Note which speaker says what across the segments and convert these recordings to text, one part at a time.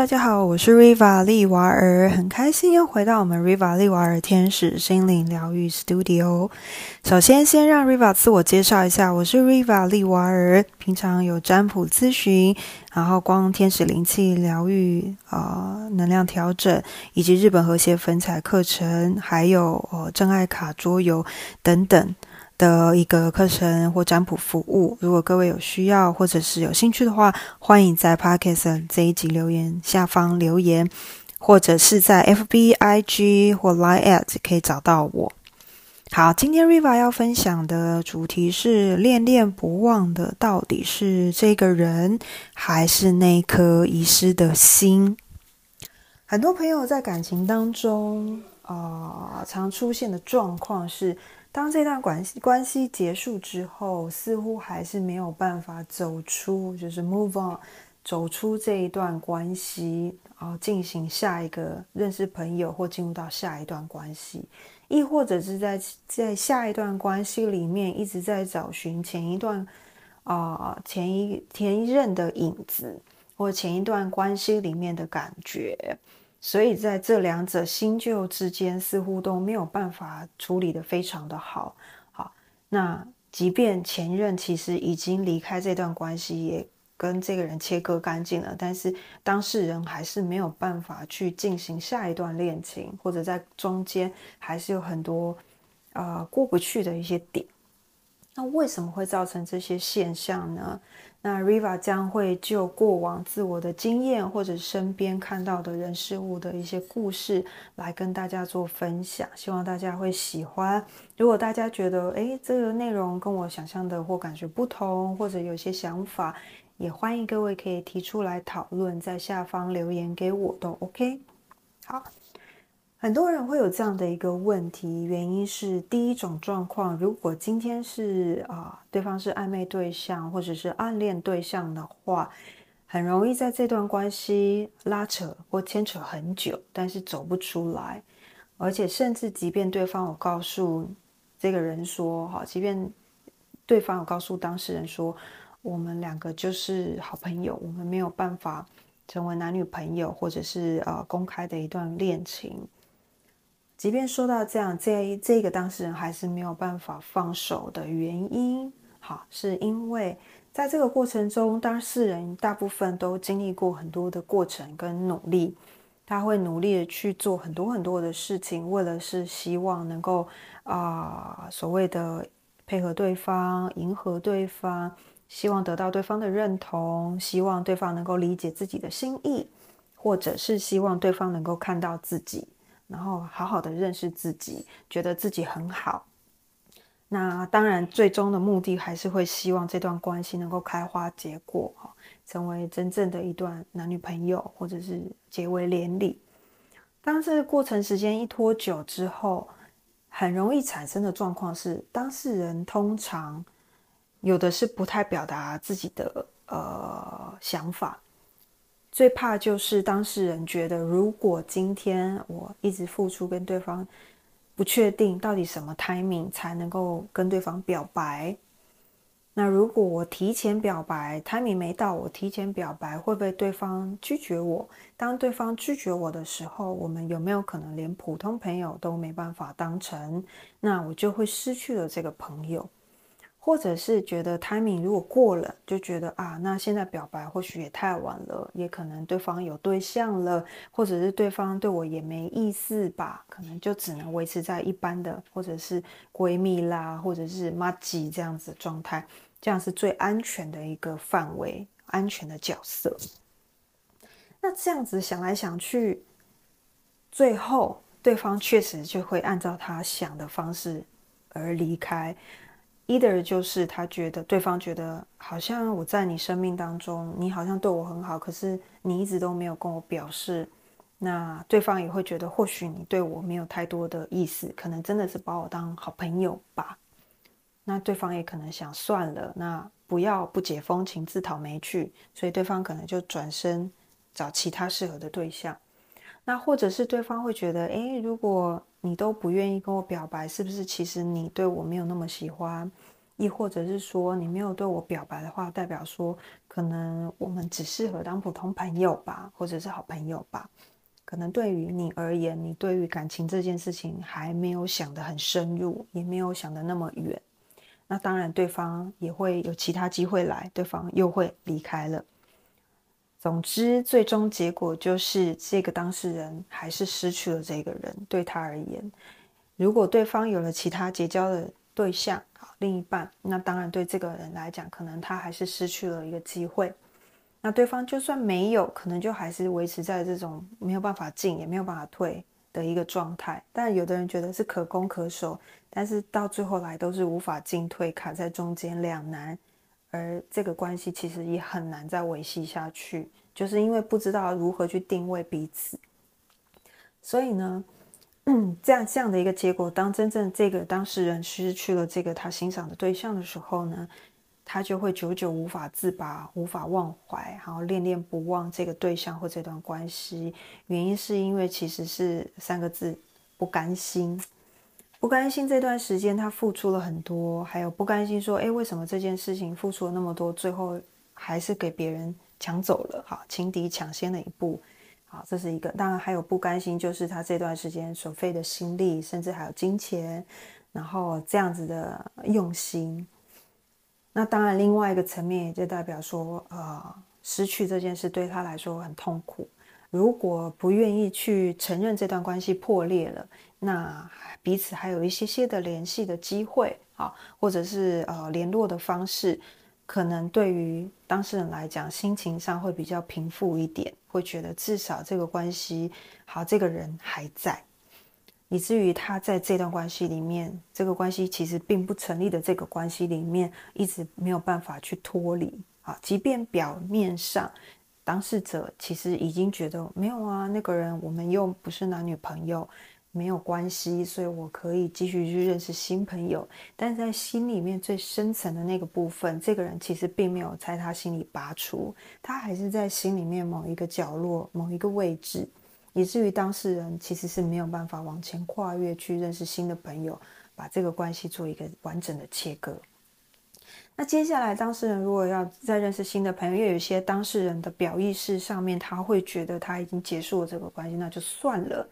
Speaker 1: 大家好，我是 Riva 利瓦尔，很开心又回到我们 Riva 利瓦尔天使心灵疗愈 Studio。首先，先让 Riva 自我介绍一下，我是 Riva 利瓦尔，平常有占卜咨询，然后光天使灵气疗愈啊，能量调整，以及日本和谐粉彩课程，还有呃真爱卡桌游等等。的一个课程或占卜服务，如果各位有需要或者是有兴趣的话，欢迎在 Podcast 这一集留言下方留言，或者是在 FB、IG 或 Line at 可以找到我。好，今天 Riva 要分享的主题是恋恋不忘的，到底是这个人，还是那颗遗失的心？很多朋友在感情当中啊，常出现的状况是。当这段关系关系结束之后，似乎还是没有办法走出，就是 move on，走出这一段关系，然后进行下一个认识朋友或进入到下一段关系，亦或者是在在下一段关系里面一直在找寻前一段啊前一前一任的影子，或前一段关系里面的感觉。所以在这两者新旧之间，似乎都没有办法处理的非常的好。好，那即便前任其实已经离开这段关系，也跟这个人切割干净了，但是当事人还是没有办法去进行下一段恋情，或者在中间还是有很多呃过不去的一些点。那为什么会造成这些现象呢？那 Riva 将会就过往自我的经验，或者身边看到的人事物的一些故事，来跟大家做分享，希望大家会喜欢。如果大家觉得诶这个内容跟我想象的或感觉不同，或者有些想法，也欢迎各位可以提出来讨论，在下方留言给我都 OK。好。很多人会有这样的一个问题，原因是第一种状况，如果今天是啊对方是暧昧对象或者是暗恋对象的话，很容易在这段关系拉扯或牵扯很久，但是走不出来，而且甚至即便对方有告诉这个人说，哈，即便对方有告诉当事人说，我们两个就是好朋友，我们没有办法成为男女朋友，或者是呃公开的一段恋情。即便说到这样，这这个当事人还是没有办法放手的原因，好，是因为在这个过程中，当事人大部分都经历过很多的过程跟努力，他会努力的去做很多很多的事情，为了是希望能够啊所谓的配合对方、迎合对方，希望得到对方的认同，希望对方能够理解自己的心意，或者是希望对方能够看到自己。然后好好的认识自己，觉得自己很好。那当然，最终的目的还是会希望这段关系能够开花结果，哈，成为真正的一段男女朋友，或者是结为连理。当这个过程时间一拖久之后，很容易产生的状况是，当事人通常有的是不太表达自己的呃想法。最怕就是当事人觉得，如果今天我一直付出，跟对方不确定到底什么 timing 才能够跟对方表白。那如果我提前表白，timing 没到，我提前表白，会不会对方拒绝我？当对方拒绝我的时候，我们有没有可能连普通朋友都没办法当成？那我就会失去了这个朋友。或者是觉得 timing 如果过了，就觉得啊，那现在表白或许也太晚了，也可能对方有对象了，或者是对方对我也没意思吧，可能就只能维持在一般的，或者是闺蜜啦，或者是妈吉这样子状态，这样是最安全的一个范围，安全的角色。那这样子想来想去，最后对方确实就会按照他想的方式而离开。Either 就是他觉得对方觉得好像我在你生命当中，你好像对我很好，可是你一直都没有跟我表示，那对方也会觉得或许你对我没有太多的意思，可能真的是把我当好朋友吧。那对方也可能想算了，那不要不解风情自讨没趣，所以对方可能就转身找其他适合的对象。那或者是对方会觉得，诶，如果你都不愿意跟我表白，是不是其实你对我没有那么喜欢？亦或者是说你没有对我表白的话，代表说可能我们只适合当普通朋友吧，或者是好朋友吧。可能对于你而言，你对于感情这件事情还没有想得很深入，也没有想得那么远。那当然，对方也会有其他机会来，对方又会离开了。总之，最终结果就是这个当事人还是失去了这个人。对他而言，如果对方有了其他结交的对象，好另一半，那当然对这个人来讲，可能他还是失去了一个机会。那对方就算没有，可能就还是维持在这种没有办法进也没有办法退的一个状态。但有的人觉得是可攻可守，但是到最后来都是无法进退，卡在中间两难，而这个关系其实也很难再维系下去，就是因为不知道如何去定位彼此。所以呢，这样这样的一个结果，当真正这个当事人失去了这个他欣赏的对象的时候呢？他就会久久无法自拔，无法忘怀，然后恋恋不忘这个对象或这段关系。原因是因为其实是三个字：不甘心。不甘心这段时间他付出了很多，还有不甘心说：“哎，为什么这件事情付出了那么多，最后还是给别人抢走了？”哈，情敌抢先了一步。好，这是一个。当然还有不甘心，就是他这段时间所费的心力，甚至还有金钱，然后这样子的用心。那当然，另外一个层面也就代表说，呃，失去这件事对他来说很痛苦。如果不愿意去承认这段关系破裂了，那彼此还有一些些的联系的机会啊，或者是呃联络的方式，可能对于当事人来讲，心情上会比较平复一点，会觉得至少这个关系好，这个人还在。以至于他在这段关系里面，这个关系其实并不成立的这个关系里面，一直没有办法去脱离啊。即便表面上当事者其实已经觉得没有啊，那个人我们又不是男女朋友，没有关系，所以我可以继续去认识新朋友。但是在心里面最深层的那个部分，这个人其实并没有在他心里拔除，他还是在心里面某一个角落、某一个位置。以至于当事人其实是没有办法往前跨越去认识新的朋友，把这个关系做一个完整的切割。那接下来，当事人如果要再认识新的朋友，又有些当事人的表意识上面，他会觉得他已经结束了这个关系，那就算了，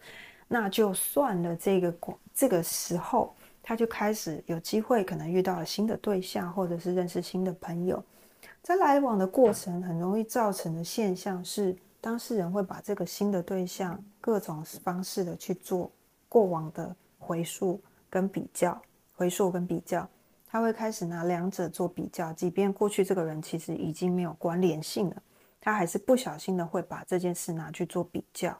Speaker 1: 那就算了。这个这个时候，他就开始有机会，可能遇到了新的对象，或者是认识新的朋友，在来往的过程，很容易造成的现象是。当事人会把这个新的对象各种方式的去做过往的回溯跟比较，回溯跟比较，他会开始拿两者做比较，即便过去这个人其实已经没有关联性了，他还是不小心的会把这件事拿去做比较，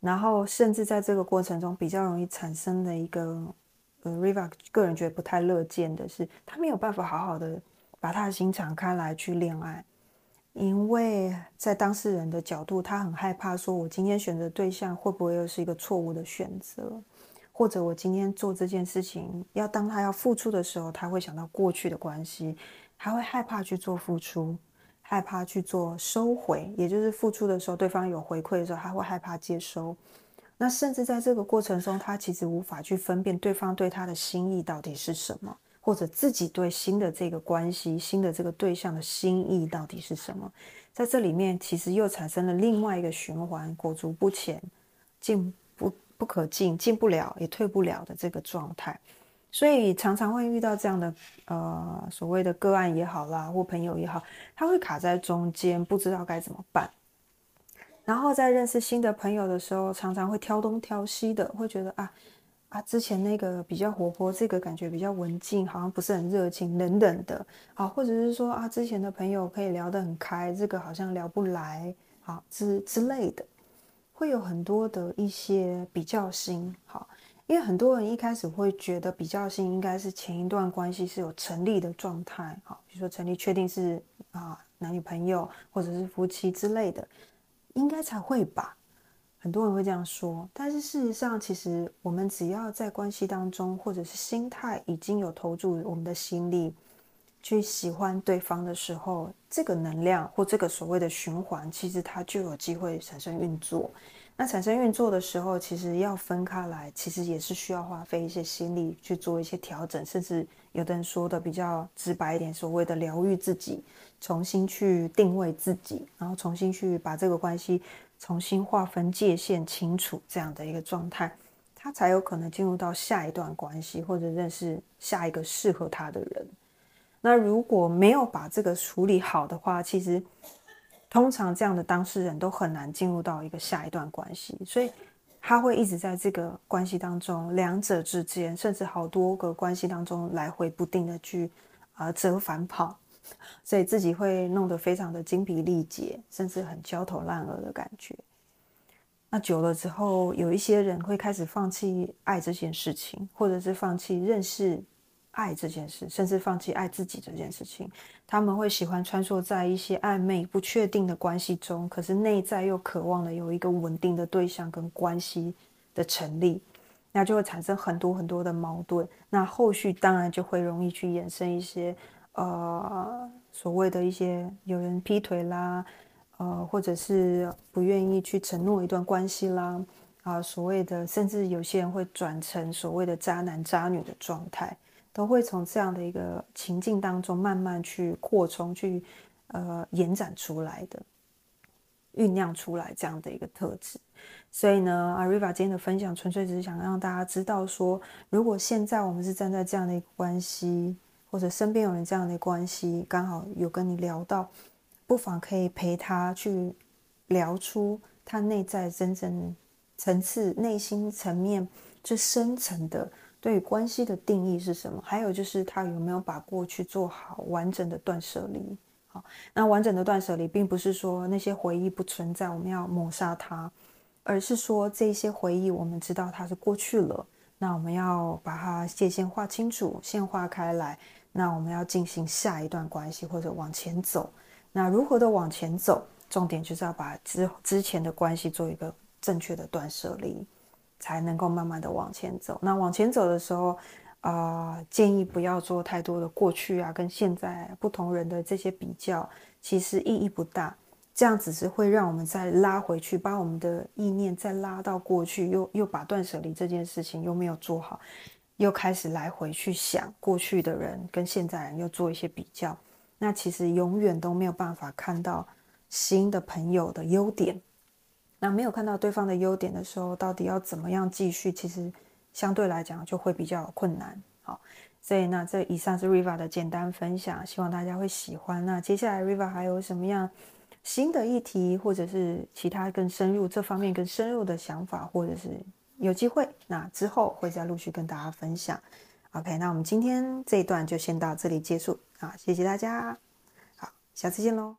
Speaker 1: 然后甚至在这个过程中比较容易产生的一个，呃，Riva 个人觉得不太乐见的是，他没有办法好好的把他的心敞开来去恋爱。因为在当事人的角度，他很害怕，说我今天选择对象会不会又是一个错误的选择，或者我今天做这件事情，要当他要付出的时候，他会想到过去的关系，还会害怕去做付出，害怕去做收回，也就是付出的时候，对方有回馈的时候，他会害怕接收。那甚至在这个过程中，他其实无法去分辨对方对他的心意到底是什么。或者自己对新的这个关系、新的这个对象的心意到底是什么？在这里面，其实又产生了另外一个循环，裹足不前，进不可进，进不了也退不了的这个状态。所以常常会遇到这样的呃所谓的个案也好啦，或朋友也好，他会卡在中间，不知道该怎么办。然后在认识新的朋友的时候，常常会挑东挑西的，会觉得啊。啊，之前那个比较活泼，这个感觉比较文静，好像不是很热情，冷冷的。好，或者是说啊，之前的朋友可以聊得很开，这个好像聊不来，好之之类的，会有很多的一些比较心。好，因为很多人一开始会觉得比较心应该是前一段关系是有成立的状态，好，比如说成立确定是啊男女朋友或者是夫妻之类的，应该才会吧。很多人会这样说，但是事实上，其实我们只要在关系当中，或者是心态已经有投注我们的心力，去喜欢对方的时候，这个能量或这个所谓的循环，其实它就有机会产生运作。那产生运作的时候，其实要分开来，其实也是需要花费一些心力去做一些调整，甚至有的人说的比较直白一点，所谓的疗愈自己，重新去定位自己，然后重新去把这个关系重新划分界限清楚，这样的一个状态，他才有可能进入到下一段关系，或者认识下一个适合他的人。那如果没有把这个处理好的话，其实。通常这样的当事人都很难进入到一个下一段关系，所以他会一直在这个关系当中，两者之间，甚至好多个关系当中来回不定的去啊折返跑，所以自己会弄得非常的精疲力竭，甚至很焦头烂额的感觉。那久了之后，有一些人会开始放弃爱这件事情，或者是放弃认识。爱这件事，甚至放弃爱自己这件事情，他们会喜欢穿梭在一些暧昧、不确定的关系中，可是内在又渴望的有一个稳定的对象跟关系的成立，那就会产生很多很多的矛盾。那后续当然就会容易去衍生一些，呃，所谓的一些有人劈腿啦，呃，或者是不愿意去承诺一段关系啦，啊，所谓的甚至有些人会转成所谓的渣男渣女的状态。都会从这样的一个情境当中慢慢去扩充、去呃延展出来的、酝酿出来这样的一个特质。所以呢，阿瑞 a 今天的分享纯粹只是想让大家知道说，如果现在我们是站在这样的一个关系，或者身边有人这样的关系，刚好有跟你聊到，不妨可以陪他去聊出他内在真正层次、内心层面最深层的。对关系的定义是什么？还有就是他有没有把过去做好完整的断舍离？好，那完整的断舍离，并不是说那些回忆不存在，我们要抹杀它，而是说这些回忆我们知道它是过去了，那我们要把它界限画清楚，线画开来，那我们要进行下一段关系或者往前走。那如何的往前走？重点就是要把之之前的关系做一个正确的断舍离。才能够慢慢的往前走。那往前走的时候，啊，建议不要做太多的过去啊跟现在不同人的这些比较，其实意义不大。这样只是会让我们再拉回去，把我们的意念再拉到过去，又又把断舍离这件事情又没有做好，又开始来回去想过去的人跟现在人又做一些比较，那其实永远都没有办法看到新的朋友的优点。那没有看到对方的优点的时候，到底要怎么样继续？其实相对来讲就会比较困难。好，所以那这以上是 Riva 的简单分享，希望大家会喜欢。那接下来 Riva 还有什么样新的议题，或者是其他更深入这方面更深入的想法，或者是有机会，那之后会再陆续跟大家分享。OK，那我们今天这一段就先到这里结束啊，谢谢大家，好，下次见喽。